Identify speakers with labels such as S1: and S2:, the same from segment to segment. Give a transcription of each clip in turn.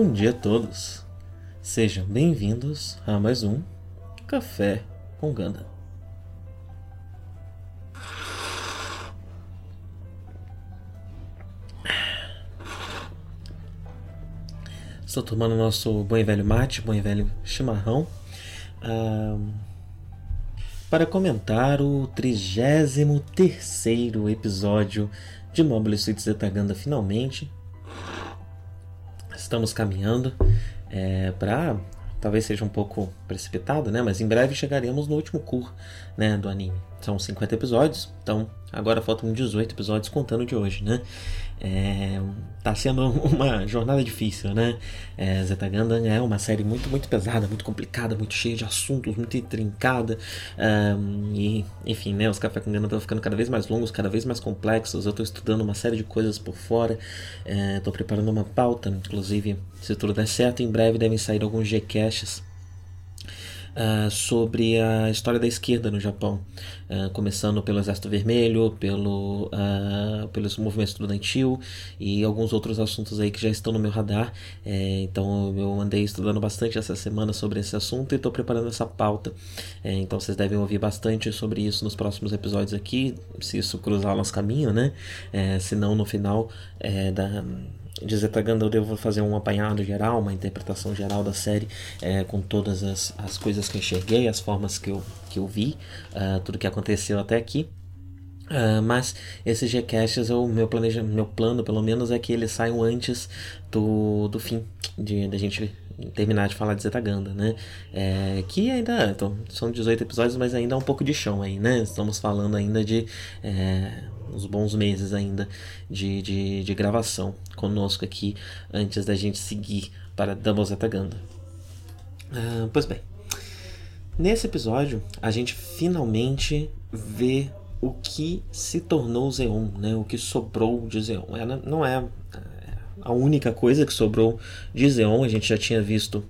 S1: Bom dia a todos. Sejam bem-vindos a mais um Café com Ganda. Estou tomando nosso bom e velho mate, bom e velho chimarrão, para comentar o 33 episódio de Mobile Suit Zetaganda finalmente estamos caminhando é, para talvez seja um pouco precipitado, né? Mas em breve chegaremos no último cur, né, do anime. São 50 episódios, então agora faltam 18 episódios contando de hoje, né? É, tá sendo uma jornada difícil, né? É, Zeta Gundam é uma série muito, muito pesada, muito complicada, muito cheia de assuntos, muito intrincada. Um, e, enfim, né? Os Café com Gundam estão ficando cada vez mais longos, cada vez mais complexos. Eu estou estudando uma série de coisas por fora. Estou é, preparando uma pauta, inclusive, se tudo der certo, em breve devem sair alguns Gcasts uh, sobre a história da esquerda no Japão, uh, começando pelo Exército Vermelho, pelo, uh, pelos movimentos estudantil e alguns outros assuntos aí que já estão no meu radar. É, então eu andei estudando bastante essa semana sobre esse assunto e estou preparando essa pauta. É, então vocês devem ouvir bastante sobre isso nos próximos episódios aqui, se isso cruzar o nosso caminho, né? É, se não no final é, da de Zetaganda eu devo fazer um apanhado geral, uma interpretação geral da série é, com todas as, as coisas que eu enxerguei, as formas que eu, que eu vi, uh, tudo que aconteceu até aqui. Uh, mas esses Gcasts, o meu, planeja, meu plano, pelo menos, é que eles saiam antes do, do fim, de, de a gente terminar de falar de Zetaganda, né? É, que ainda então, são 18 episódios, mas ainda há um pouco de chão aí, né? Estamos falando ainda de é, uns bons meses ainda de, de, de gravação conosco aqui antes da gente seguir para Double Zetaganda. Ah, pois bem, nesse episódio a gente finalmente vê o que se tornou Zeon, né? o que sobrou de Zeon. Ela não é a única coisa que sobrou de Zeon, a gente já tinha visto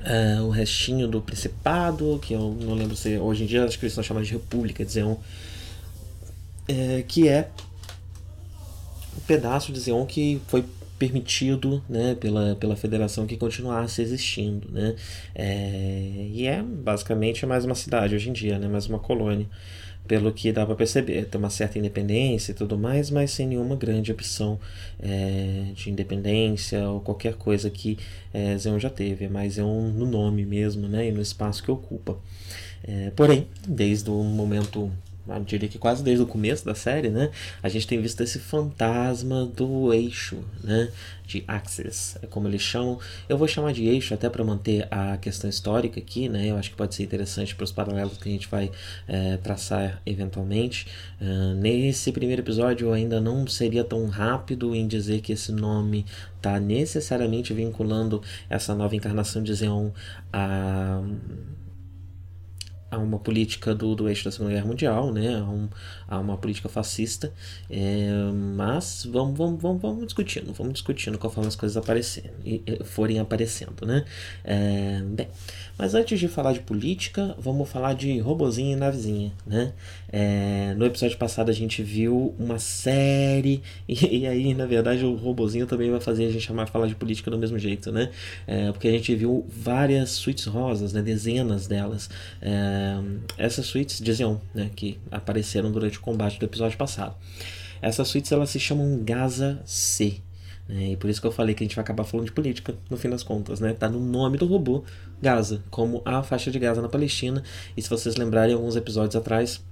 S1: uh, o restinho do Principado, que eu não lembro se hoje em dia acho que eles de República de Zeon, é, que é o um pedaço de Zeon que foi permitido né, pela, pela federação que continuasse existindo. Né? É, e é basicamente mais uma cidade hoje em dia, né, mais uma colônia pelo que dá para perceber. Tem uma certa independência e tudo mais, mas sem nenhuma grande opção é, de independência ou qualquer coisa que é, Zeon já teve. É mais Zeon no nome mesmo né, e no espaço que ocupa. É, porém, desde o momento eu diria que quase desde o começo da série, né, a gente tem visto esse fantasma do eixo, né, de Axis, é como eles chamam. Eu vou chamar de eixo até para manter a questão histórica aqui, né, eu acho que pode ser interessante para os paralelos que a gente vai é, traçar eventualmente. Uh, nesse primeiro episódio eu ainda não seria tão rápido em dizer que esse nome está necessariamente vinculando essa nova encarnação de Zeon a a uma política do, do eixo da Segunda Guerra Mundial, né? a, um, a uma política fascista, é, mas vamos, vamos, vamos, vamos discutindo, vamos discutindo conforme as coisas aparecerem, e, forem aparecendo. Né? É, bem, mas antes de falar de política, vamos falar de robozinho e navezinha, né? É, no episódio passado a gente viu uma série, e, e, aí, na verdade, o robozinho também vai fazer a gente chamar falar de política do mesmo jeito, né? É, porque a gente viu várias suítes rosas, né? Dezenas delas. É, essas suítes diziam, né? Que apareceram durante o combate do episódio passado. Essas suítes elas se chamam Gaza C. Né? E por isso que eu falei que a gente vai acabar falando de política, no fim das contas, né? Tá no nome do robô, Gaza, como a faixa de Gaza na Palestina. E se vocês lembrarem alguns episódios atrás,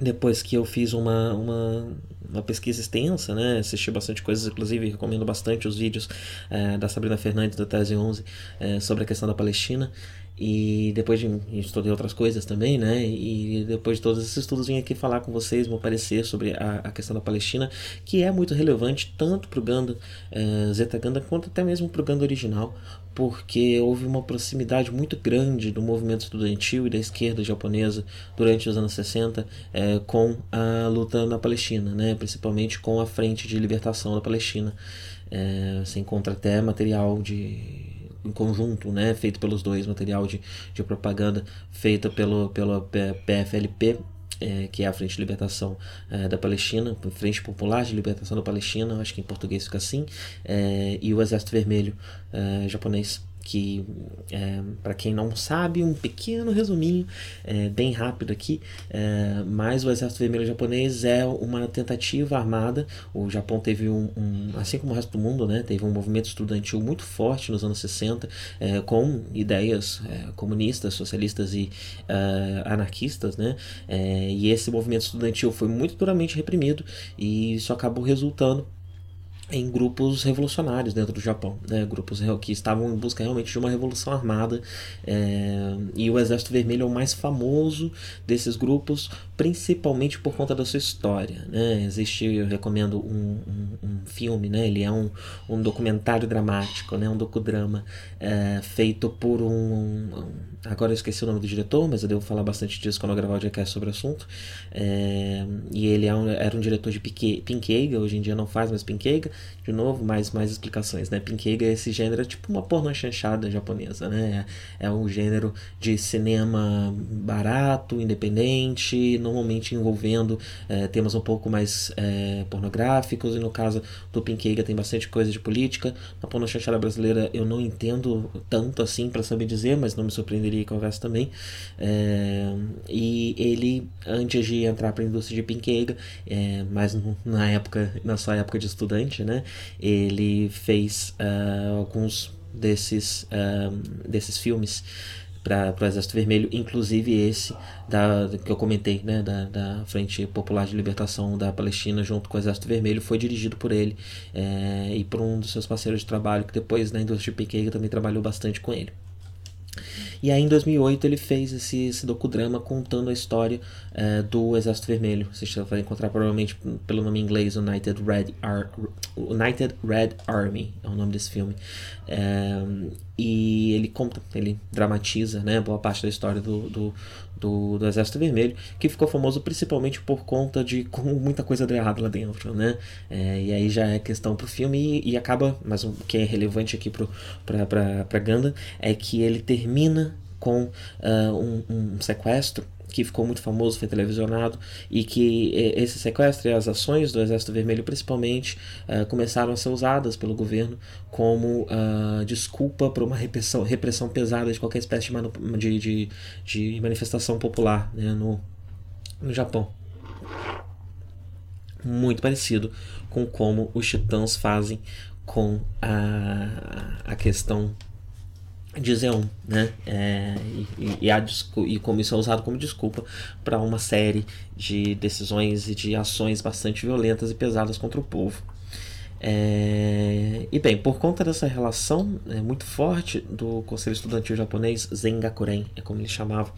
S1: depois que eu fiz uma, uma, uma, pesquisa extensa, né, assisti bastante coisas, inclusive recomendo bastante os vídeos é, da Sabrina Fernandes da Tese 11 é, sobre a questão da Palestina. E depois de estudei outras coisas também, né? E depois de todos esses estudos vim aqui falar com vocês, meu parecer sobre a, a questão da Palestina, que é muito relevante tanto para o Ganda, é, Zeta Ganda, quanto até mesmo para o Ganda original, porque houve uma proximidade muito grande do movimento estudantil e da esquerda japonesa durante os anos 60 é, com a luta na Palestina, né? Principalmente com a Frente de Libertação da Palestina. É, você encontra até material de em conjunto, né, feito pelos dois, material de, de propaganda feito pelo, pelo PFLP, é, que é a Frente de Libertação é, da Palestina, Frente Popular de Libertação da Palestina, acho que em português fica assim, é, e o Exército Vermelho é, japonês que é, para quem não sabe, um pequeno resuminho, é, bem rápido aqui, é, mas o Exército Vermelho Japonês é uma tentativa armada. O Japão teve um, um assim como o resto do mundo, né, teve um movimento estudantil muito forte nos anos 60, é, com ideias é, comunistas, socialistas e é, anarquistas, né, e esse movimento estudantil foi muito duramente reprimido e isso acabou resultando em grupos revolucionários dentro do Japão, né? grupos que estavam em busca realmente de uma revolução armada é, e o Exército Vermelho é o mais famoso desses grupos, principalmente por conta da sua história. Né? Existe, eu recomendo um, um, um filme, né? ele é um, um documentário dramático, né? um docudrama é, feito por um, agora eu esqueci o nome do diretor, mas eu devo falar bastante disso quando eu gravar o podcast sobre o assunto. É, e ele é um, era um diretor de Pinkeiga, hoje em dia não faz mais Pinkeiga, de novo, mais, mais explicações, né? Pinkeiga é esse gênero, é tipo uma porno chanchada japonesa, né? É, é um gênero de cinema barato, independente, normalmente envolvendo é, temas um pouco mais é, pornográficos, e no caso do Pinkeiga tem bastante coisa de política. Na porno chanchada brasileira eu não entendo tanto assim para saber dizer, mas não me surpreenderia que houvesse também. É, e ele, antes de entrar para a indústria de Pinkeiga, é, mas na época, na sua época de estudante, né? Ele fez uh, alguns desses, uh, desses filmes para o Exército Vermelho, inclusive esse da, que eu comentei, né, da, da Frente Popular de Libertação da Palestina, junto com o Exército Vermelho, foi dirigido por ele é, e por um dos seus parceiros de trabalho, que depois na indústria de também trabalhou bastante com ele. E aí em 2008 ele fez esse, esse docudrama contando a história uh, do Exército Vermelho. Você vai encontrar provavelmente pelo nome inglês United Red, Ar United Red Army, é o nome desse filme. Uh, e ele conta, ele dramatiza né, boa parte da história do, do, do, do, Exército Vermelho, que ficou famoso principalmente por conta de como muita coisa deu errado lá dentro, né? É, e aí já é questão pro filme e, e, acaba, mas o que é relevante aqui pro, pra, pra, pra Ganda é que ele termina com uh, um, um sequestro que ficou muito famoso, foi televisionado, e que esse sequestro e as ações do Exército Vermelho, principalmente, uh, começaram a ser usadas pelo governo como uh, desculpa para uma repressão, repressão pesada de qualquer espécie de, de, de, de manifestação popular né, no, no Japão. Muito parecido com como os titãs fazem com a, a questão de Xeon, né? É, e, e, a, e como isso é usado como desculpa para uma série de decisões e de ações bastante violentas e pesadas contra o povo. É, e bem, por conta dessa relação é, muito forte do Conselho Estudantil Japonês, Zengakuren, é como ele chamava,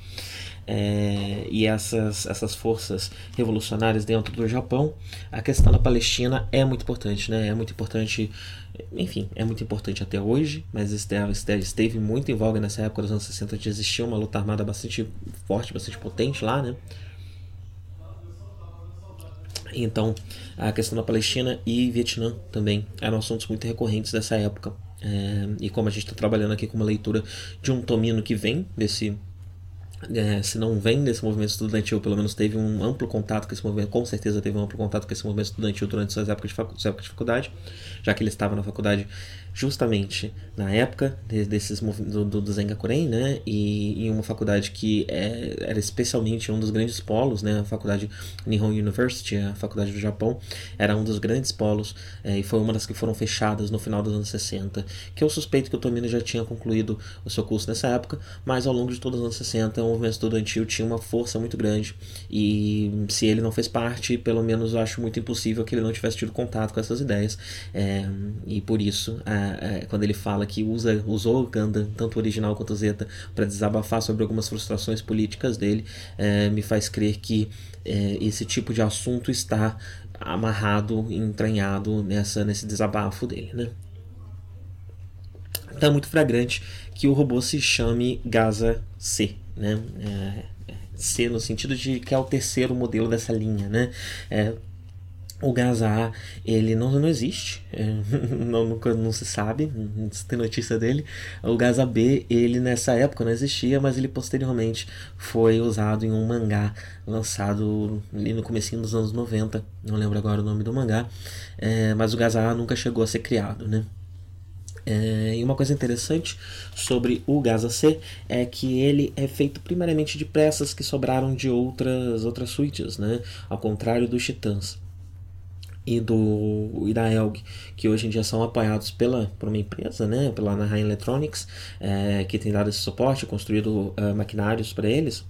S1: é, e essas, essas forças revolucionárias dentro do Japão, a questão da Palestina é muito importante, né? É muito importante, enfim, é muito importante até hoje, mas esteve, esteve muito em voga nessa época dos anos 60 de existir uma luta armada bastante forte, bastante potente lá, né? Então, a questão da Palestina e Vietnã também eram assuntos muito recorrentes dessa época. É, e como a gente está trabalhando aqui com uma leitura de um tomino que vem desse é, se não vem desse movimento estudantil, pelo menos teve um amplo contato com esse movimento, com certeza teve um amplo contato com esse movimento estudantil durante suas épocas de, facu suas épocas de faculdade, já que ele estava na faculdade justamente na época desses do, do, Zengakuren, né, e em uma faculdade que é, era especialmente um dos grandes polos, né, a faculdade Nihon University, a faculdade do Japão, era um dos grandes polos é, e foi uma das que foram fechadas no final dos anos 60, que eu suspeito que o Tomino já tinha concluído o seu curso nessa época, mas ao longo de todos os anos 60 o movimento estudantil tinha uma força muito grande e se ele não fez parte, pelo menos eu acho muito impossível que ele não tivesse tido contato com essas ideias é, e por isso a, é, quando ele fala que usa, usou o Ganda, tanto o original quanto o Zeta, para desabafar sobre algumas frustrações políticas dele, é, me faz crer que é, esse tipo de assunto está amarrado, entranhado nessa, nesse desabafo dele. Né? Então é muito flagrante que o robô se chame Gaza C. Né? C no sentido de que é o terceiro modelo dessa linha. Né? É, o gás A, ele não, não existe, é, não, nunca, não se sabe, não se tem notícia dele. O gás AB, ele nessa época não existia, mas ele posteriormente foi usado em um mangá lançado ali no comecinho dos anos 90, não lembro agora o nome do mangá, é, mas o gás A nunca chegou a ser criado, né? É, e uma coisa interessante sobre o Gaza C é que ele é feito primariamente de peças que sobraram de outras outras suítes, né? Ao contrário dos Titãs e do e da Elg, que hoje em dia são apoiados pela por uma empresa, né, pela Anaheim Electronics, é, que tem dado esse suporte, construído uh, maquinários para eles.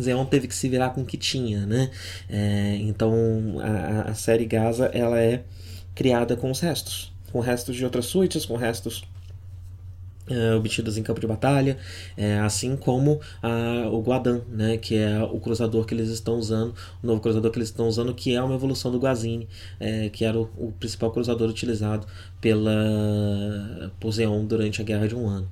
S1: Xeon teve que se virar com o que tinha, né? É, então a, a série Gaza ela é criada com os restos, com restos de outras suítes, com restos é, obtidas em campo de batalha, é, assim como a, o Guadan, né, que é o cruzador que eles estão usando, o novo cruzador que eles estão usando, que é uma evolução do Guazini, é, que era o, o, principal cruzador utilizado pela por Zeon durante a Guerra de um Ano.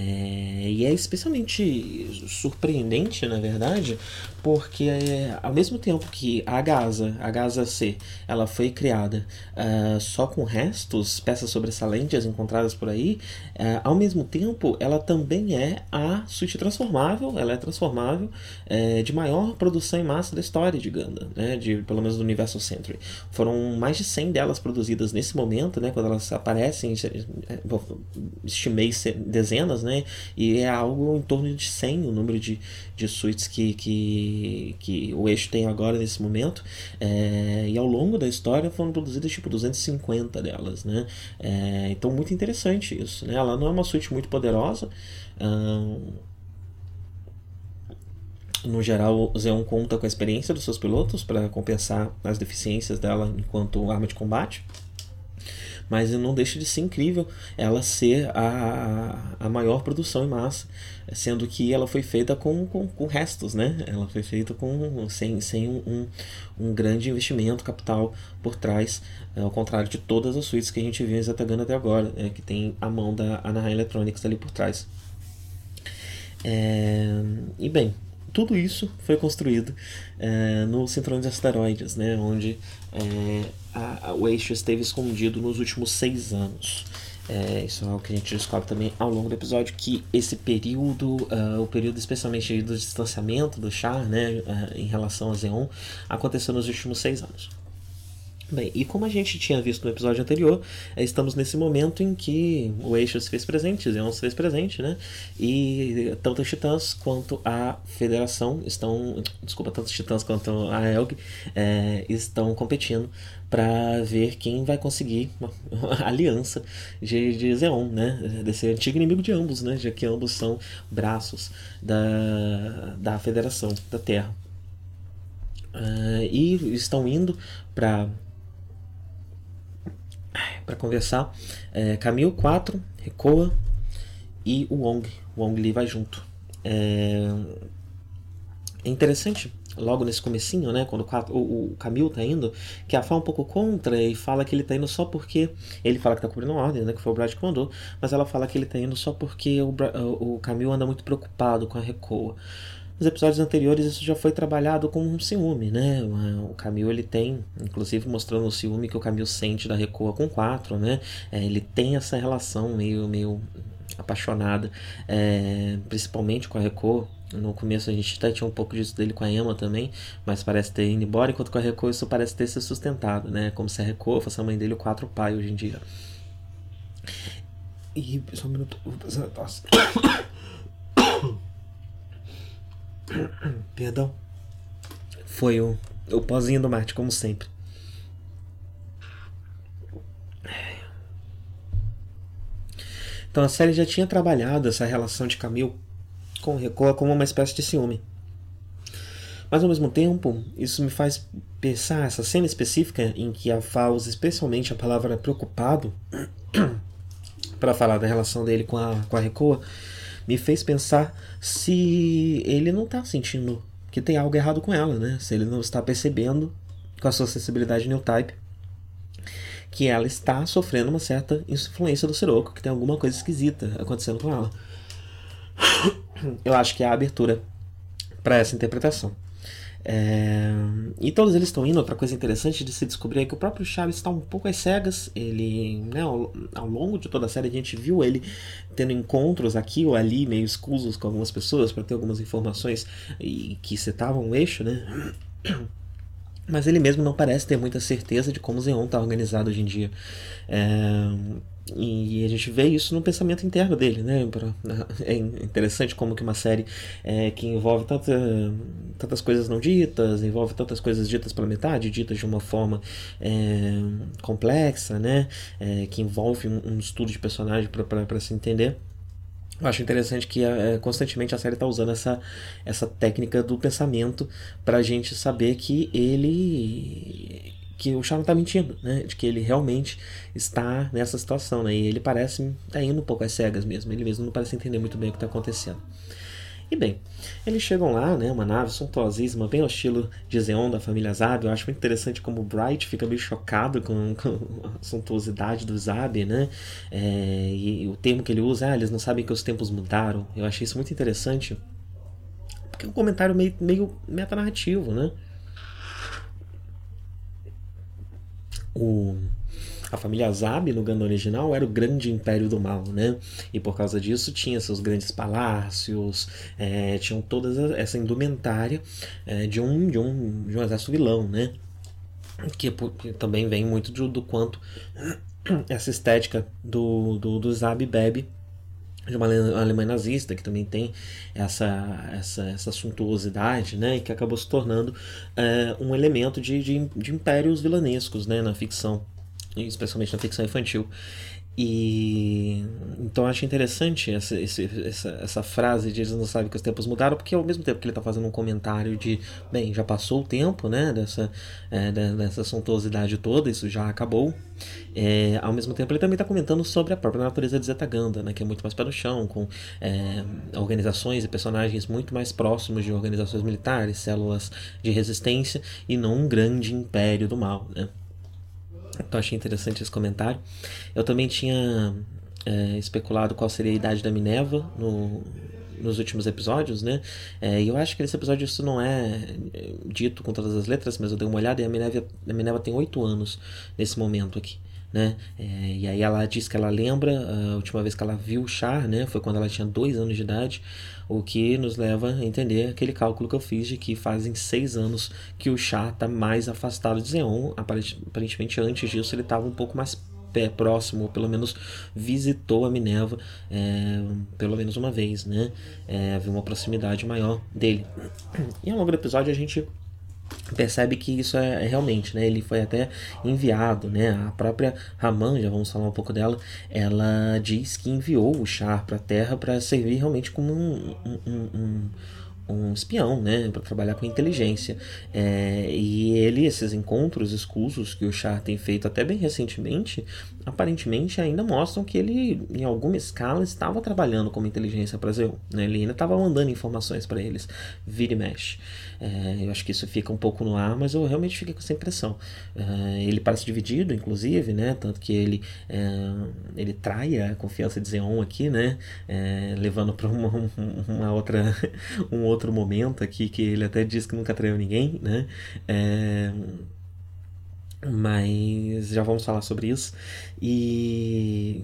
S1: É, e é especialmente surpreendente, na verdade, porque é, ao mesmo tempo que a Gaza, a Gaza C, ela foi criada uh, só com restos, peças sobressalentes encontradas por aí, uh, ao mesmo tempo ela também é a suíte transformável, ela é transformável uh, de maior produção em massa da história de Ganda, né, de, pelo menos do universo Century. Foram mais de 100 delas produzidas nesse momento, né, quando elas aparecem, estimei dezenas, né, e é algo em torno de 100 o número de, de suítes que, que que, o eixo tem agora nesse momento. É, e ao longo da história foram produzidas tipo 250 delas, né? É, então muito interessante isso, né? Ela não é uma suíte muito poderosa. no geral, o Xeon conta com a experiência dos seus pilotos para compensar as deficiências dela enquanto arma de combate mas não deixa de ser incrível ela ser a, a maior produção em massa, sendo que ela foi feita com, com, com restos, né? Ela foi feita com, sem, sem um, um grande investimento capital por trás, é, ao contrário de todas as suítes que a gente viu em até agora, é, que tem a mão da Anaheim Electronics ali por trás. É, e bem, tudo isso foi construído é, no cinturão de asteroides, né, onde é, a, a, o eixo esteve escondido nos últimos seis anos. É, isso é algo que a gente descobre também ao longo do episódio, que esse período, uh, o período especialmente do distanciamento do Char né, uh, em relação a Zeon, aconteceu nos últimos seis anos. Bem, e como a gente tinha visto no episódio anterior, eh, estamos nesse momento em que o Eixo se fez presente, Zeon se fez presente, né? E tanto os Titãs quanto a Federação estão. Desculpa, tanto os Titãs quanto a Elg é, estão competindo para ver quem vai conseguir a aliança de, de Zeon, né? Desse antigo inimigo de ambos, né? Já que ambos são braços da, da Federação da Terra. Uh, e estão indo para para conversar. É, Camille 4, Recoa e o Wong. O Wong Li vai junto. É, é interessante logo nesse comecinho, né, quando o, o Camil tá indo, que a fala um pouco contra e fala que ele tá indo só porque ele fala que tá cumprindo uma ordem, né, que foi o Brad que mandou, mas ela fala que ele tá indo só porque o, o Camil anda muito preocupado com a Recoa. Nos episódios anteriores isso já foi trabalhado como um ciúme, né? O Camil ele tem, inclusive mostrando o ciúme que o Camil sente da Recoa com 4, né? É, ele tem essa relação meio, meio apaixonada, é, principalmente com a Reco. No começo a gente até tinha um pouco disso dele com a Emma também, mas parece ter ido embora, enquanto com a Reco isso parece ter se sustentado, né? Como se a Reco fosse a mãe dele o quatro pai hoje em dia. E só um minuto, tosse. Perdão. Foi o, o pozinho do mate, como sempre. Então a série já tinha trabalhado essa relação de Camille com Recoa como uma espécie de ciúme. Mas ao mesmo tempo, isso me faz pensar essa cena específica em que a Fá usa especialmente a palavra preocupado para falar da relação dele com a, com a Recoa, me fez pensar se ele não está sentindo que tem algo errado com ela, né? Se ele não está percebendo com a sua sensibilidade new type que ela está sofrendo uma certa influência do Siroco, que tem alguma coisa esquisita acontecendo com ela. Eu acho que é a abertura para essa interpretação. É... E todos eles estão indo. Outra coisa interessante de se descobrir é que o próprio Chaves está um pouco às cegas. Ele, né, ao, ao, longo de toda a série, a gente viu ele tendo encontros aqui ou ali, meio escusos com algumas pessoas para ter algumas informações e que setavam o eixo, né? Mas ele mesmo não parece ter muita certeza de como Zeon está organizado hoje em dia. É, e a gente vê isso no pensamento interno dele, né? É interessante como que uma série é, que envolve tanta, tantas coisas não ditas, envolve tantas coisas ditas pela metade, ditas de uma forma é, complexa, né? É, que envolve um, um, estudo de personagem para se entender eu acho interessante que é, constantemente a série está usando essa, essa técnica do pensamento para a gente saber que ele que o Sharon está mentindo, né? De que ele realmente está nessa situação, né? E ele parece tá indo um pouco às cegas mesmo. Ele mesmo não parece entender muito bem o que está acontecendo. E bem, eles chegam lá, né, uma nave suntuosíssima, bem ao estilo de Zeon da família Zab. Eu acho muito interessante como o Bright fica meio chocado com, com a suntuosidade do Zab, né? É, e, e, o termo que ele usa, ah, eles não sabem que os tempos mudaram. Eu achei isso muito interessante. Porque é um comentário meio, meio metanarrativo, né? O a família Zab no Ganda original era o grande império do mal, né? E por causa disso tinha seus grandes palácios, é, tinham toda essa indumentária é, de, um, de, um, de um exército vilão, né? Que, que também vem muito do, do quanto essa estética do, do, do Zab bebe de uma Alemanha nazista que também tem essa, essa, essa suntuosidade, né, e que acabou se tornando é, um elemento de, de, de impérios vilanescos né, na ficção especialmente na ficção infantil. E então eu acho interessante essa, essa, essa frase de eles não sabem que os tempos mudaram, porque ao mesmo tempo que ele está fazendo um comentário de, bem, já passou o tempo, né, dessa, é, dessa suntuosidade toda, isso já acabou. É, ao mesmo tempo ele também está comentando sobre a própria natureza de Zetaganda, né, que é muito mais pé no chão, com é, organizações e personagens muito mais próximos de organizações militares, células de resistência, e não um grande império do mal, né. Então achei interessante esse comentário. Eu também tinha é, especulado qual seria a idade da Minerva no, nos últimos episódios, né? É, eu acho que nesse episódio isso não é, é dito com todas as letras, mas eu dei uma olhada e a Minerva, a Minerva tem oito anos nesse momento aqui. Né? É, e aí ela diz que ela lembra a última vez que ela viu o Char, né? Foi quando ela tinha dois anos de idade, o que nos leva a entender aquele cálculo que eu fiz de que fazem seis anos que o Char está mais afastado de Zeon. Aparentemente antes disso ele estava um pouco mais pé próximo, ou pelo menos visitou a Minerva é, pelo menos uma vez, né? É, havia uma proximidade maior dele. E ao longo do episódio a gente percebe que isso é, é, realmente, né? Ele foi até enviado, né? A própria Raman, já vamos falar um pouco dela, ela diz que enviou o Char para a Terra para servir realmente como um, um, um um espião, né, para trabalhar com inteligência. É, e ele, esses encontros escusos que o Char tem feito até bem recentemente, aparentemente ainda mostram que ele, em alguma escala, estava trabalhando como inteligência para Zeus. Né? Ele ainda estava mandando informações para eles, vira e mexe. É, eu acho que isso fica um pouco no ar, mas eu realmente fiquei com essa impressão. É, ele parece dividido, inclusive, né? tanto que ele, é, ele trai a confiança de Zeon aqui, né? É, levando para uma, uma outra, um outro outro momento aqui que ele até diz que nunca traiu ninguém, né? É, mas já vamos falar sobre isso. E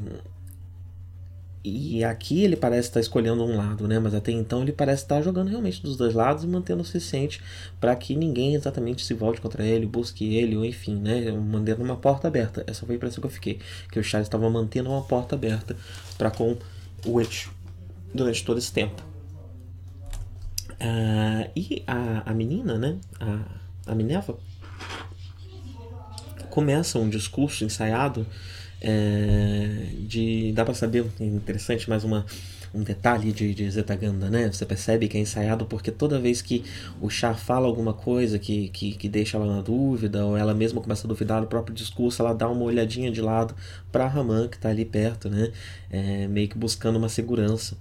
S1: e aqui ele parece estar escolhendo um lado, né? Mas até então ele parece estar jogando realmente dos dois lados e mantendo o suficiente para que ninguém exatamente se volte contra ele, busque ele, ou enfim, né? Mantendo uma porta aberta. Essa foi a impressão que eu fiquei. Que o Charles estava mantendo uma porta aberta para com o eixo durante todo esse tempo. Uh, e a, a menina, né? A, a Minerva começa um discurso ensaiado é, de dá para saber interessante mais uma um detalhe de, de Zetaganda, né? Você percebe que é ensaiado porque toda vez que o Char fala alguma coisa que, que, que deixa ela na dúvida, ou ela mesma começa a duvidar do próprio discurso, ela dá uma olhadinha de lado para Raman, que está ali perto, né? É, meio que buscando uma segurança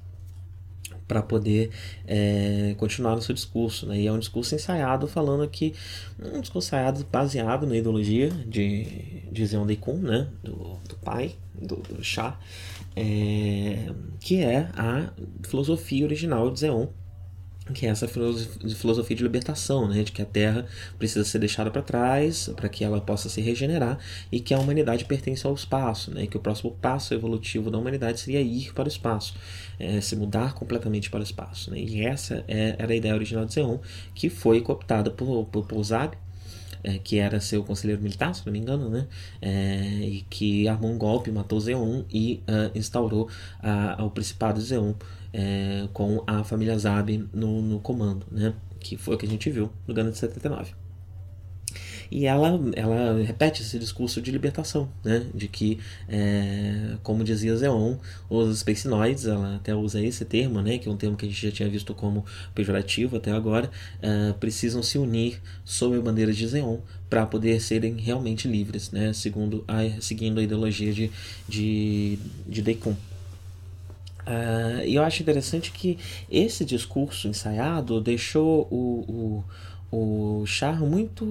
S1: para poder é, continuar no seu discurso. Né? E é um discurso ensaiado falando que um discurso ensaiado baseado na ideologia de, de Zeon Daikun, né? do, do pai do, do é, que é a filosofia original de Zeon que é essa filosofia de libertação, né, de que a Terra precisa ser deixada para trás para que ela possa se regenerar e que a humanidade pertence ao espaço, né, que o próximo passo evolutivo da humanidade seria ir para o espaço, é, se mudar completamente para o espaço. Né, e essa é, era a ideia original de Zeon, que foi cooptada por, por, por é, que era seu conselheiro militar, se não me engano, né? É, e que armou um golpe, matou Zeon e uh, instaurou uh, o Principado de Zeon é, com a família Zab no, no comando, né? Que foi o que a gente viu no Gana de 79. E ela, ela repete esse discurso de libertação, né? De que, é, como dizia Zeon, os Spacenoids, ela até usa esse termo, né? Que é um termo que a gente já tinha visto como pejorativo até agora, é, precisam se unir sob a bandeira de Zeon para poder serem realmente livres, né? Segundo a, seguindo a ideologia de, de, de Deikun. Uh, e eu acho interessante que esse discurso ensaiado deixou o, o, o Char muito,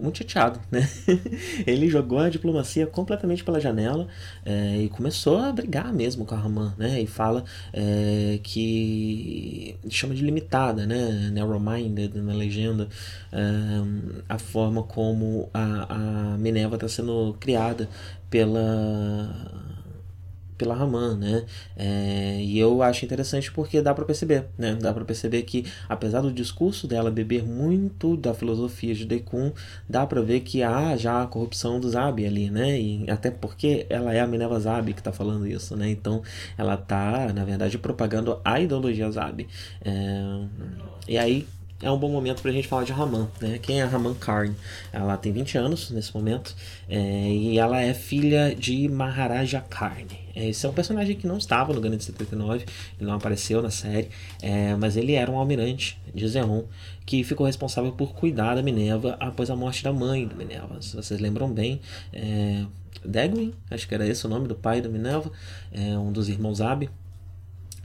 S1: muito chateado, né? Ele jogou a diplomacia completamente pela janela é, e começou a brigar mesmo com a Raman, né? E fala é, que chama de limitada, né? Narrow-minded na legenda, é, a forma como a, a Minerva está sendo criada pela pela Raman, né? É, e eu acho interessante porque dá para perceber, né? Dá para perceber que apesar do discurso dela beber muito da filosofia de Dekun, dá para ver que há já a corrupção do Zabi ali, né? E até porque ela é a Minerva Zabi que tá falando isso, né? Então ela tá, na verdade, propagando a ideologia Zabi. É, e aí é um bom momento para a gente falar de Raman. Né? Quem é Raman Karn? Ela tem 20 anos nesse momento é, e ela é filha de Maharaja Karn. Esse é um personagem que não estava no Gana de 79, ele não apareceu na série, é, mas ele era um almirante de Zeon que ficou responsável por cuidar da Minerva após a morte da mãe da Minerva. Se vocês lembram bem, é, Degwin, acho que era esse o nome do pai da Minerva, é um dos irmãos Abi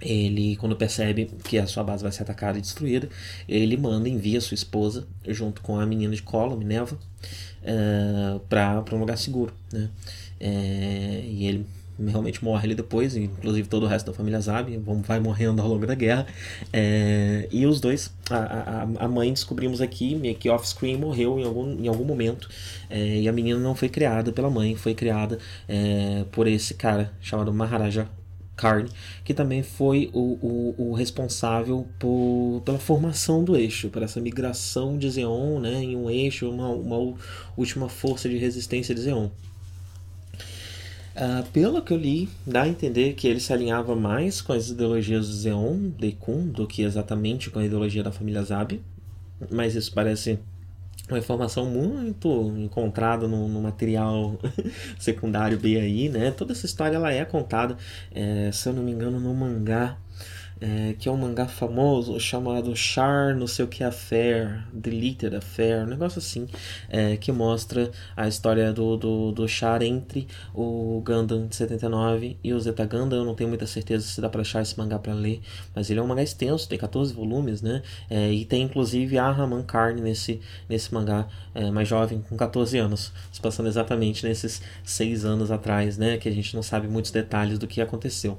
S1: ele, quando percebe que a sua base vai ser atacada e destruída, ele manda, envia sua esposa, junto com a menina de colo, Minerva, uh, eh, para um lugar seguro. Né? É, e ele realmente morre ali depois, inclusive todo o resto da família Zab vai morrendo ao longo da guerra. É, e os dois, a, a, a, mãe descobrimos aqui, meio que off-screen, morreu em algum, em algum momento. É, e a menina não foi criada pela mãe, foi criada é, por esse cara chamado Maharaja Carne, que também foi o, o, o, responsável por, pela formação do eixo, por essa migração de Zeon né, em um eixo, uma, uma última força de resistência de Zeon. Uh, pelo que eu li, dá a entender que ele se alinhava mais com as ideologias do Zeon, Dekun, do que exatamente com a ideologia da família Zab, mas isso parece uma informação muito encontrada no, no material secundário B aí, né? Toda essa história ela é contada, é, se eu não me engano, no mangá é, que é um mangá famoso chamado Char não sei o que Affair, Deleted Affair, um negócio assim, é, que mostra a história do, do, do Char entre o Gundam de 79 e o Zeta Gundam. Eu não tenho muita certeza se dá para achar esse mangá para ler, mas ele é um mangá extenso, tem 14 volumes, né? É, e tem inclusive a Raman Karn nesse, nesse mangá é, mais jovem, com 14 anos, se passando exatamente nesses 6 anos atrás, né? Que a gente não sabe muitos detalhes do que aconteceu.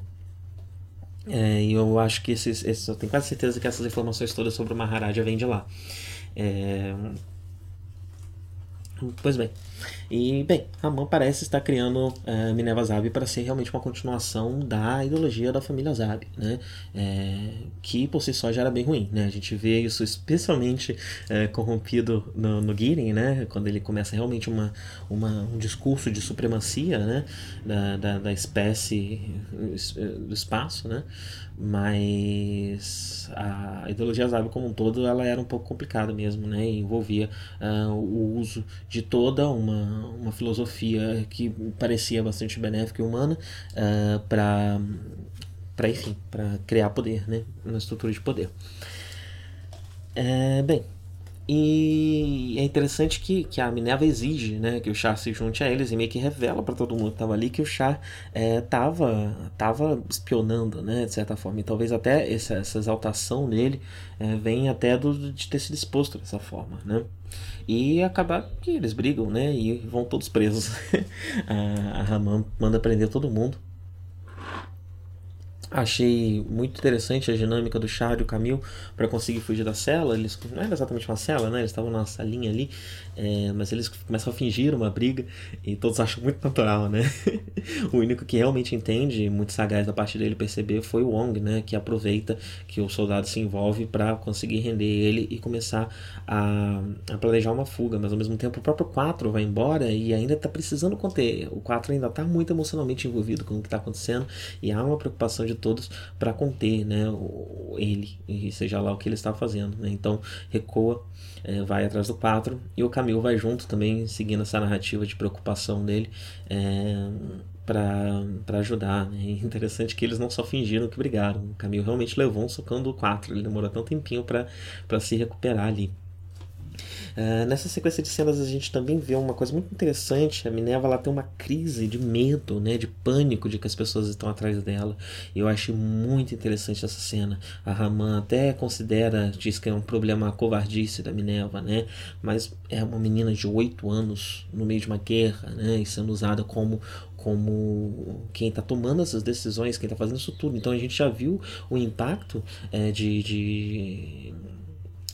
S1: É, e eu acho que esses, esses, eu tenho quase certeza que essas informações todas sobre o Maharaja vêm de lá. É, pois bem. E, bem, Raman parece estar criando uh, Minerva Zabi para ser realmente uma continuação da ideologia da família Zabi, né? É, que por si só já era bem ruim, né? A gente vê isso especialmente é, corrompido no, no Girin, né? Quando ele começa realmente uma, uma, um discurso de supremacia, né? Da, da, da espécie do espaço, né? Mas a ideologia Zabi como um todo ela era um pouco complicada mesmo, né? E envolvia uh, o uso de toda uma, uma filosofia que parecia bastante benéfica e humana uh, para para enfim para criar poder, né? Uma estrutura de poder. É, bem, e é interessante que, que a Minerva exige né, que o Char se junte a eles e meio que revela para todo mundo que estava ali que o Char estava é, tava espionando, né, de certa forma. E talvez até essa, essa exaltação nele é, venha até do, de ter sido exposto dessa forma. Né? E acabar que eles brigam né, e vão todos presos. a, a Raman manda prender todo mundo. Achei muito interessante a dinâmica do Char e o Camil para conseguir fugir da cela. Eles não era exatamente uma cela, né? Eles estavam na salinha ali, é, mas eles começam a fingir uma briga e todos acham muito natural, né? o único que realmente entende, muito sagaz da parte dele perceber, foi o Wong, né? Que aproveita que o soldado se envolve para conseguir render ele e começar a, a, planejar uma fuga. Mas ao mesmo tempo o próprio 4 vai embora e ainda está precisando conter. O 4 ainda está muito emocionalmente envolvido com o que está acontecendo e há uma preocupação de todos para conter né, ele, e seja lá o que ele está fazendo. Né? Então recua, é, vai atrás do 4 e o Camil vai junto também, seguindo essa narrativa de preocupação dele. É, para ajudar. Né? É interessante que eles não só fingiram que brigaram. O Camil realmente levou um socão do 4. Ele demorou até um tempinho para se recuperar ali. Uh, nessa sequência de cenas a gente também vê uma coisa muito interessante. A Minerva ela tem uma crise de medo, né, de pânico de que as pessoas estão atrás dela. Eu achei muito interessante essa cena. A Raman até considera, diz que é um problema covardice da Minerva, né? Mas é uma menina de 8 anos no meio de uma guerra, né? E sendo usada como como quem está tomando essas decisões, quem está fazendo isso tudo. Então a gente já viu o impacto é, de, de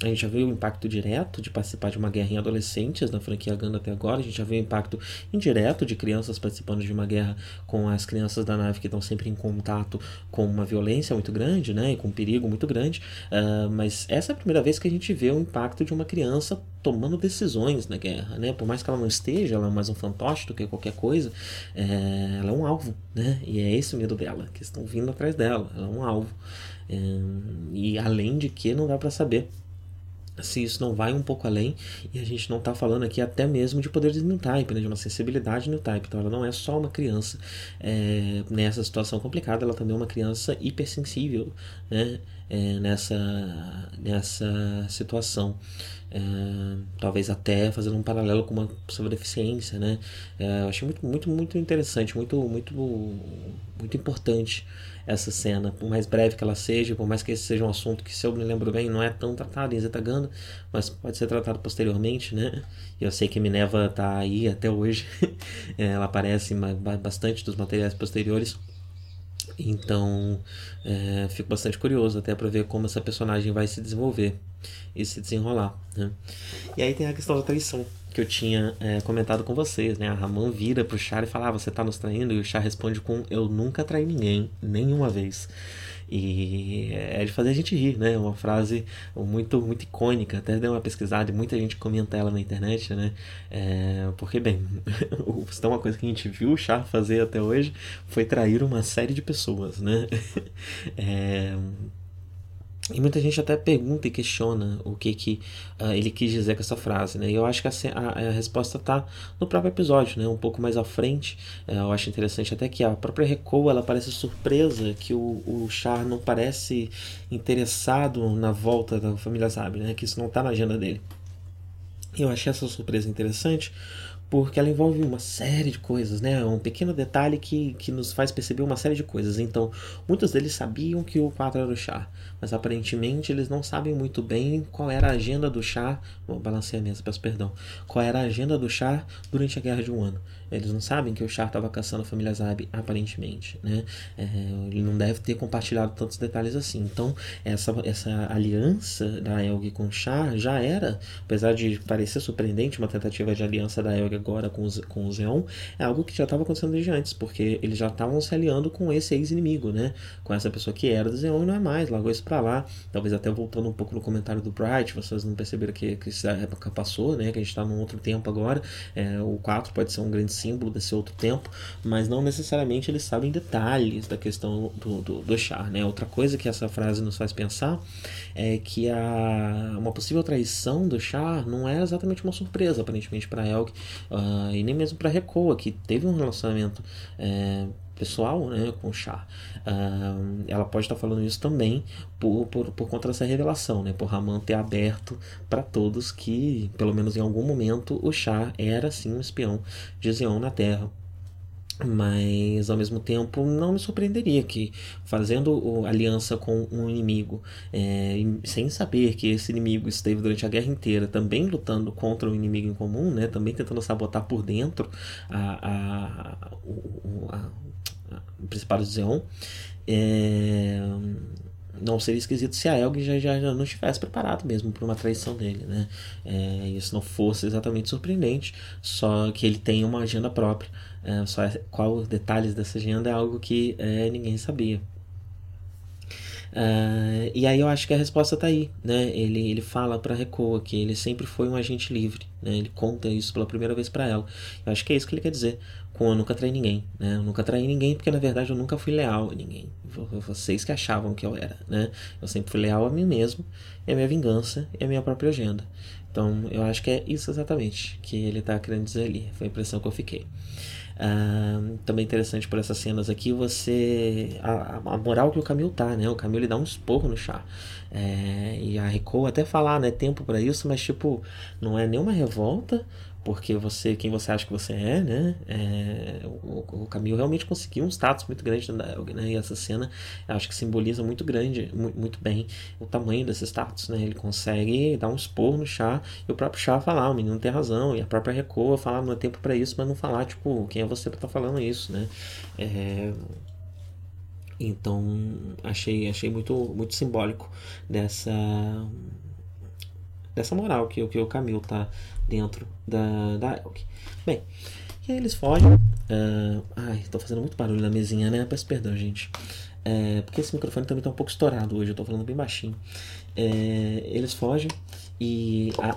S1: a gente já viu o impacto direto de participar de uma guerra em adolescentes na franquia Ganda até agora. A gente já viu o impacto indireto de crianças participando de uma guerra com as crianças da nave que estão sempre em contato com uma violência muito grande, né? E com um perigo muito grande. Uh, mas essa é a primeira vez que a gente vê o impacto de uma criança tomando decisões na guerra, né? Por mais que ela não esteja, ela é mais um fantoche do que qualquer coisa, é, ela é um alvo, né? E é esse o medo dela, que estão vindo atrás dela. Ela é um alvo. É, e além de que não dá para saber se isso não vai um pouco além, e a gente não está falando aqui até mesmo de poder de new type, né, de uma sensibilidade new type, então ela não é só uma criança é, nessa situação complicada, ela também é uma criança hipersensível né, é, nessa, nessa situação. É, talvez até fazendo um paralelo com uma possível deficiência, né? É, eu achei muito, muito, muito interessante, muito, muito, muito importante essa cena, por mais breve que ela seja, por mais que esse seja um assunto que, se eu me lembro bem, não é tão tratado em Zetaganda, mas pode ser tratado posteriormente, né? Eu sei que Minerva está aí até hoje, é, ela aparece bastante dos materiais posteriores. Então, é, fico bastante curioso até para ver como essa personagem vai se desenvolver e se desenrolar. Né? E aí tem a questão da traição que eu tinha é, comentado com vocês, né? A Ramon vira pro Char e fala: ah, você tá nos traindo? E o Char responde com: Eu nunca traí ninguém, nenhuma vez. E é de fazer a gente rir, né? Uma frase muito, muito icônica. Até dei uma pesquisada e muita gente comenta ela na internet, né? É, porque, bem, tem uma coisa que a gente viu o Char fazer até hoje foi trair uma série de pessoas, né? É, e muita gente até pergunta e questiona o que, que uh, ele quis dizer com essa frase, né? E eu acho que a, a, a resposta está no próprio episódio, né? Um pouco mais à frente. Uh, eu acho interessante até que a própria Reco, ela parece surpresa que o, o Char não parece interessado na volta da família Zabi, né? Que isso não está na agenda dele. Eu achei essa surpresa interessante porque ela envolve uma série de coisas, né? Um pequeno detalhe que, que nos faz perceber uma série de coisas. Então, muitos deles sabiam que o 4 era o chá, mas aparentemente eles não sabem muito bem qual era a agenda do chá. Vou balancear a mesa, peço perdão. Qual era a agenda do chá durante a Guerra de um Ano. Eles não sabem que o Char estava caçando a família Zab, aparentemente, né? É, ele não deve ter compartilhado tantos detalhes assim. Então, essa, essa aliança da Elg com o Char já era, apesar de parecer surpreendente uma tentativa de aliança da Elg agora com, os, com o Zeon é algo que já estava acontecendo desde antes, porque eles já estavam se aliando com esse ex-inimigo, né? Com essa pessoa que era do Zeon e não é mais, largou isso pra lá. Talvez até voltando um pouco no comentário do Bright, vocês não perceberam que, que essa época passou, né? Que a gente está num outro tempo agora. É, o 4 pode ser um grande símbolo desse outro tempo, mas não necessariamente eles sabem detalhes da questão do, do, do Char, né? Outra coisa que essa frase nos faz pensar é que a, uma possível traição do Char não é exatamente uma surpresa, aparentemente, para Elk uh, e nem mesmo para Rekoa, que teve um relacionamento. É, pessoal né, com o Char. Uh, ela pode estar falando isso também por, por, por conta dessa revelação, né, por Raman ter aberto para todos que, pelo menos em algum momento, o Char era sim um espião de Zeon na Terra mas ao mesmo tempo não me surpreenderia que fazendo aliança com um inimigo é, sem saber que esse inimigo esteve durante a guerra inteira também lutando contra um inimigo em comum né também tentando sabotar por dentro a, a, o, a, a, o Principado de Zeon é, não seria esquisito se a Elg já, já, já não estivesse preparado mesmo para uma traição dele, né? É, isso não fosse exatamente surpreendente, só que ele tem uma agenda própria. É, só é, qual os detalhes dessa agenda é algo que é, ninguém sabia. Uh, e aí eu acho que a resposta está aí, né? Ele, ele fala para Recoa que ele sempre foi um agente livre, né? Ele conta isso pela primeira vez para ela. Eu acho que é isso que ele quer dizer com eu nunca traí ninguém, né? Eu nunca traí ninguém porque na verdade eu nunca fui leal a ninguém. Vocês que achavam que eu era, né? Eu sempre fui leal a mim mesmo, a minha vingança e a minha própria agenda. Então eu acho que é isso exatamente que ele está querendo dizer ali. Foi a impressão que eu fiquei. Uh, também interessante por essas cenas aqui você a, a moral que o Camilo tá né o Camilo ele dá um esporro no chá é, e a Rico até falar né tempo para isso mas tipo não é nenhuma revolta porque você, quem você acha que você é, né? É, o, o Camilo realmente conseguiu um status muito grande né? E essa cena, acho que simboliza muito grande, muito, muito, bem o tamanho desse status, né? Ele consegue dar um expor no chá e o próprio chá falar, o menino tem razão, e a própria Recoa falar, não é tempo para isso, mas não falar, tipo, quem é você para estar tá falando isso, né? É, então, achei, achei muito, muito simbólico dessa dessa moral que, que o Camilo tá dentro da, da Elk. Bem, e aí eles fogem. Uh, ai, tô fazendo muito barulho na mesinha, né? Peço perdão, gente. É, porque esse microfone também tá um pouco estourado hoje, eu tô falando bem baixinho. É, eles fogem e a,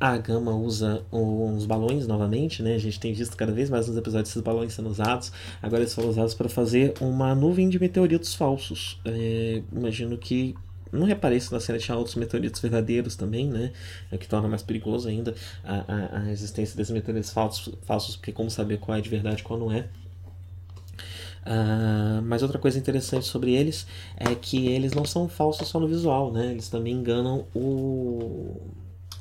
S1: a Gama usa uns balões novamente, né? A gente tem visto cada vez mais nos episódios esses balões sendo usados. Agora eles foram usados para fazer uma nuvem de meteoritos falsos. É, imagino que não reparei se na cena tinha outros meteoritos verdadeiros também, né? É que torna mais perigoso ainda a, a, a existência desses meteoritos falsos, falsos, porque como saber qual é de verdade e qual não é. Uh, mas outra coisa interessante sobre eles é que eles não são falsos só no visual, né? Eles também enganam o,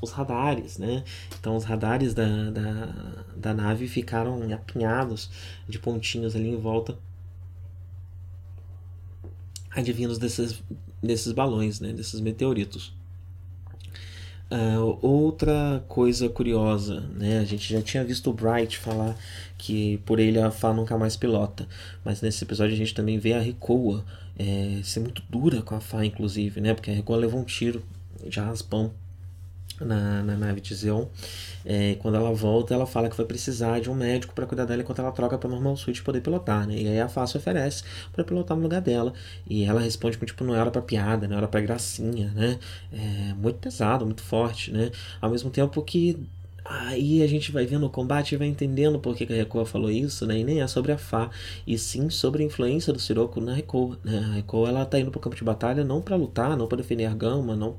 S1: os radares, né? Então os radares da, da, da nave ficaram apinhados de pontinhos ali em volta advindos desses, desses balões, né, desses meteoritos. Uh, outra coisa curiosa, né? A gente já tinha visto o Bright falar que por ele a Fá nunca mais pilota, mas nesse episódio a gente também vê a Recoa é, ser muito dura com a Fá, inclusive, né? Porque a Recoa levou um tiro de raspão na, na nave de Zeon. É, quando ela volta, ela fala que vai precisar de um médico para cuidar dela enquanto ela troca para normal suite poder pilotar, né? E aí a Fácil oferece para pilotar no lugar dela. E ela responde com tipo, não era para piada, não era para gracinha, né? É, muito pesado, muito forte, né? Ao mesmo tempo que Aí a gente vai vendo o combate e vai entendendo por que, a Rekoa falou isso, né? E nem é sobre a Fá, e sim sobre a influência do Sirocco na Rekoa. Né? A Rekoa ela tá indo pro campo de batalha não para lutar, não para defender a Gama, não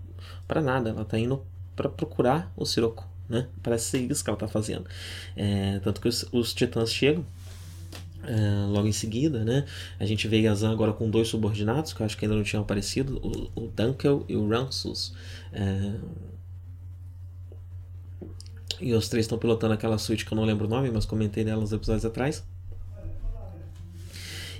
S1: para nada. Ela tá indo para procurar o Sirocco, né? Parece ser isso que ela está fazendo. É, tanto que os, os titãs chegam é, logo em seguida, né? A gente vê Yazan agora com dois subordinados, que eu acho que ainda não tinham aparecido, o, o Dunkel e o Ransus. É... E os três estão pilotando aquela suíte que eu não lembro o nome, mas comentei nela uns episódios atrás.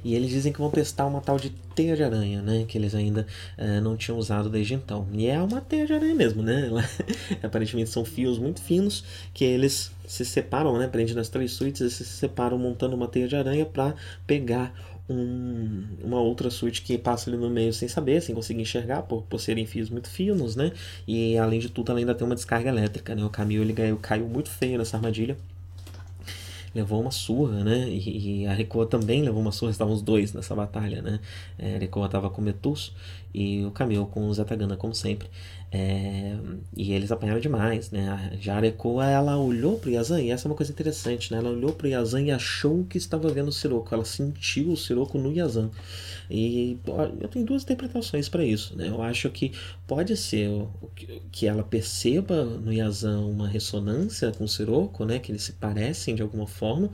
S1: E eles dizem que vão testar uma tal de teia de aranha, né? Que eles ainda uh, não tinham usado desde então. E é uma teia de aranha mesmo, né? Ela, aparentemente são fios muito finos que eles se separam, né? Prende nas três suítes e se separam montando uma teia de aranha para pegar um, uma outra suíte que passa ali no meio sem saber, sem conseguir enxergar, por, por serem fios muito finos, né? E além de tudo, ela ainda tem uma descarga elétrica, né? O Camilo ele caiu, caiu muito feio nessa armadilha levou uma surra, né? E, e a Rekoa também levou uma surra, estavam os dois nessa batalha, né? É, a Rekoa estava com Metus e o Camil com o Zetagana, como sempre. É, e eles apanharam demais, né? A Rekoa, ela olhou pro Yazan, e essa é uma coisa interessante, né? Ela olhou pro Yazan e achou que estava vendo o Sirocco. Ela sentiu o Sirocco no Yazan. E eu tenho duas interpretações para isso, né? Eu acho que pode ser que ela perceba no Yazan uma ressonância com o Sirocco, né? Que eles se parecem de alguma forma,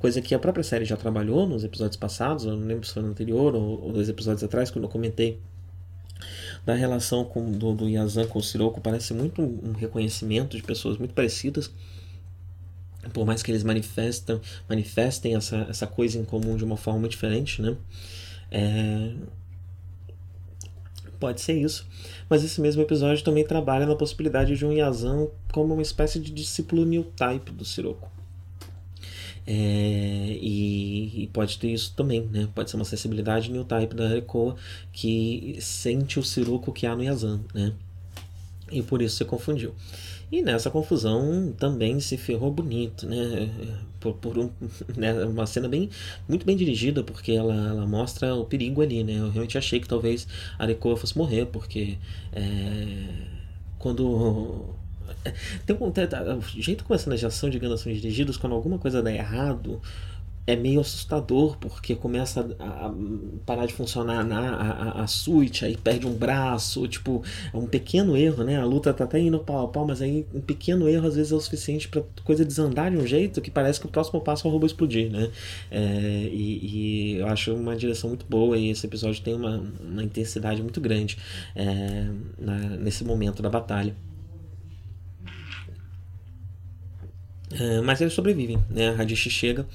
S1: coisa que a própria série já trabalhou nos episódios passados, eu não lembro se foi no anterior ou, ou dois episódios atrás, quando eu comentei da relação com, do, do Yazan com o Sirocco parece muito um reconhecimento de pessoas muito parecidas por mais que eles manifestem, manifestem essa, essa coisa em comum de uma forma diferente, né? É... Pode ser isso. Mas esse mesmo episódio também trabalha na possibilidade de um Yazan como uma espécie de discípulo new type do Sirocco. É, e, e, pode ter isso também, né? Pode ser uma sensibilidade new type da Rekoa que sente o Siruko que há no Yazan, né? E por isso se confundiu. E nessa confusão também se ferrou bonito, né? Por, por um, né? uma cena bem, muito bem dirigida, porque ela, ela mostra o perigo ali, né? Eu realmente achei que talvez a Rekoa fosse morrer, porque é, quando tem um, o jeito como as cenas de ação, digamos, são dirigidos, quando alguma coisa dá errado, é meio assustador, porque começa a, parar de funcionar na, a, a, suíte, aí perde um braço, tipo, é um pequeno erro, né? A luta tá até indo pau a pau, mas aí um pequeno erro às vezes é o suficiente para coisa desandar de um jeito que parece que o próximo passo é o robô explodir, né? É, e, e, eu acho uma direção muito boa e esse episódio tem uma, uma intensidade muito grande é, na, nesse momento da batalha. É, mas eles sobrevivem, né? A Radish chega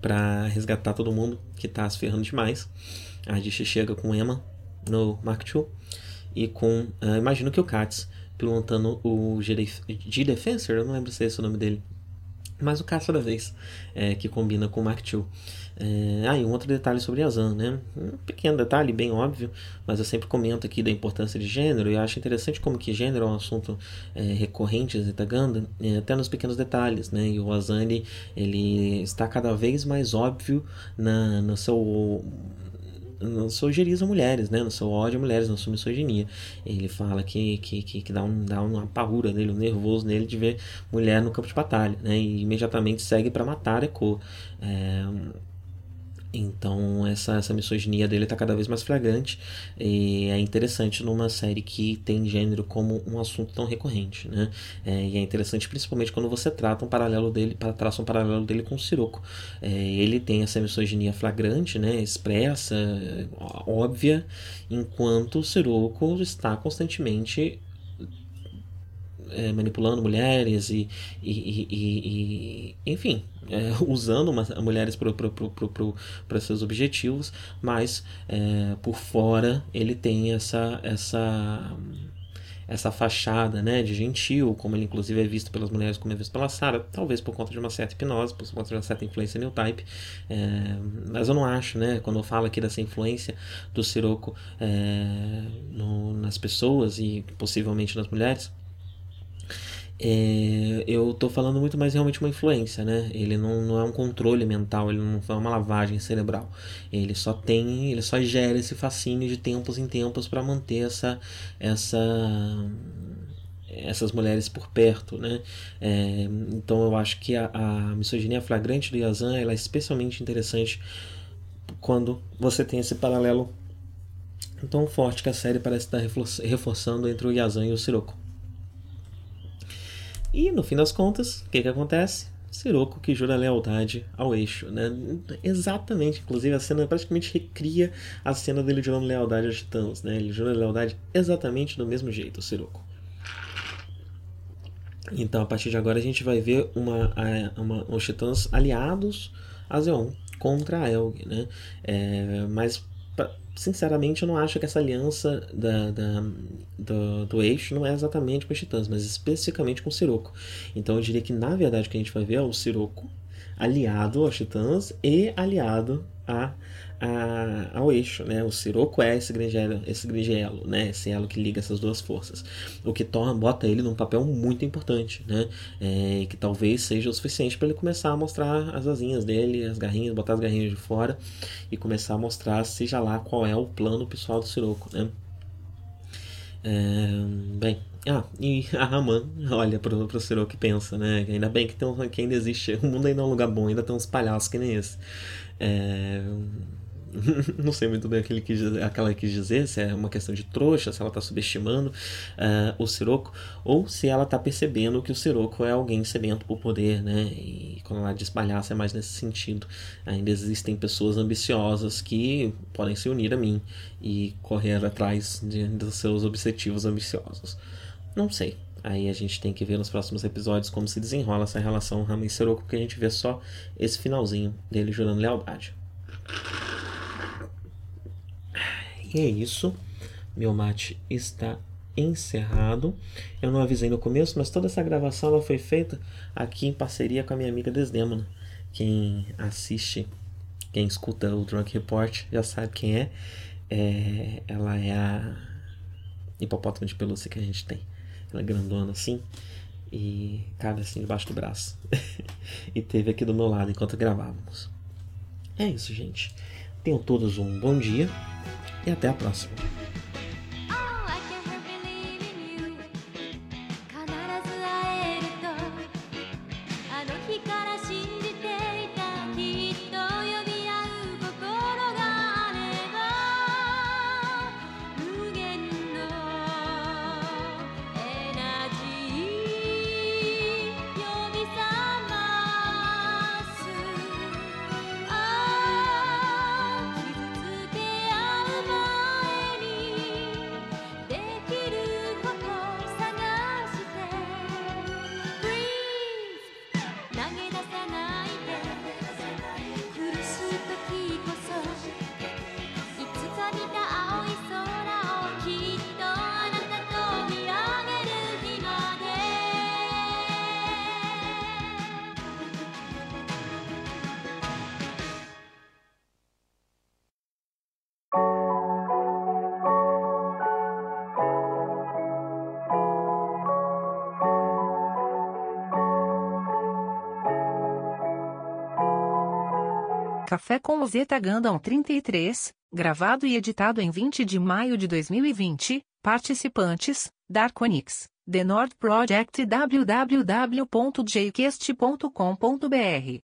S1: para resgatar todo mundo que tá se ferrando demais. A Radish chega com Emma no Mark II e com, uh, imagino que o Katz pilotando o G-Defensor, eu não lembro se é esse o nome dele, mas o caça da vez, é, que combina com o Mark II. É, ah, e um outro detalhe sobre Yazan, né? Um pequeno detalhe, bem óbvio, mas eu sempre comento aqui da importância de gênero, e acho interessante como que gênero é um assunto é, recorrente em Zetaganda, é, até nos pequenos detalhes, né? E o Yazan, ele, ele está cada vez mais óbvio na, no seu seu geriza mulheres, né? No seu ódio a mulheres, na sua misoginia. Ele fala que, que, que, que, dá, um, dá uma paura nele, um nervoso nele de ver mulher no campo de batalha, né? E imediatamente segue para matar Echo. É, então essa, essa misoginia dele está cada vez mais flagrante e é interessante numa série que tem gênero como um assunto tão recorrente, né? É, e é interessante principalmente quando você trata um paralelo dele, traça um paralelo dele com o Siroco. É, ele tem essa misoginia flagrante, né? Expressa, óbvia, enquanto o Siroco está constantemente é, manipulando mulheres e, e, e, e enfim, é, usando uma, mulheres para seus objetivos, mas é, por fora ele tem essa essa essa fachada né, de gentil, como ele inclusive é visto pelas mulheres, como é visto pela Sarah, talvez por conta de uma certa hipnose, por conta de uma certa influência new type, é, mas eu não acho, né, quando eu falo aqui dessa influência do Siroco é, nas pessoas e possivelmente nas mulheres, é, eu tô falando muito mais realmente uma influência, né? Ele não, não é um controle mental, ele não é uma lavagem cerebral. Ele só tem, ele só gera esse fascínio de tempos em tempos para manter essa, essa, essas mulheres por perto, né? É, então eu acho que a, a misoginia flagrante do Yazan ela é especialmente interessante quando você tem esse paralelo tão forte que a série parece estar reforçando entre o Yazan e o Sirocco. E no fim das contas, o que, que acontece? Siroco que jura lealdade ao eixo, né? Exatamente, inclusive a cena praticamente recria a cena dele jurando lealdade aos titãs, né? Ele jura lealdade exatamente do mesmo jeito, o Siroco. Então, a partir de agora, a gente vai ver uma, uma, os titãs aliados a Zeon contra a Elg, né? É, mas sinceramente, eu não acho que essa aliança da, da do, do, eixo não é exatamente com os titãs, mas especificamente com o Siroco. Então eu diria que na verdade o que a gente vai ver é o Siroco aliado aos titãs e aliado a, a, ao eixo, né? O Siroco é esse grande elo, esse grande elo, né? Esse elo que liga essas duas forças. O que torna, bota ele num papel muito importante, né? É, que talvez seja o suficiente para ele começar a mostrar as asinhas dele, as garrinhas, botar as garrinhas de fora e começar a mostrar, seja lá qual é o plano pessoal do Siroco, né? É, bem, ah, e a Raman olha pro, pro Siroco e pensa, né? Ainda bem que, tem um, que ainda existe. O mundo ainda é um lugar bom, ainda tem uns palhaços que nem esse. É... não sei muito bem aquilo que aquela quis dizer, se é uma questão de trouxa, se ela está subestimando uh, o Siroco, ou se ela está percebendo que o Siroco é alguém sedento por poder, né? E quando ela diz palhaço é mais nesse sentido. Ainda existem pessoas ambiciosas que podem se unir a mim e correr atrás de, dos seus objetivos ambiciosos. Não sei. Aí a gente tem que ver nos próximos episódios como se desenrola essa relação Rama e Seroco, porque a gente vê só esse finalzinho dele jurando lealdade. E é isso. Meu mate está encerrado. Eu não avisei no começo, mas toda essa gravação ela foi feita aqui em parceria com a minha amiga Desdemona. Quem assiste, quem escuta o Drunk Report já sabe quem é. é ela é a hipopótamo de pelúcia que a gente tem. Ela é grandona assim. E cabe assim debaixo do braço. e teve aqui do meu lado enquanto gravávamos. É isso, gente. Tenham todos um bom dia e até a próxima.
S2: Café com Ozeta Gandam 33, gravado e editado em 20 de maio de 2020. Participantes: Darkonix, The Nord Project e www.jquest.com.br.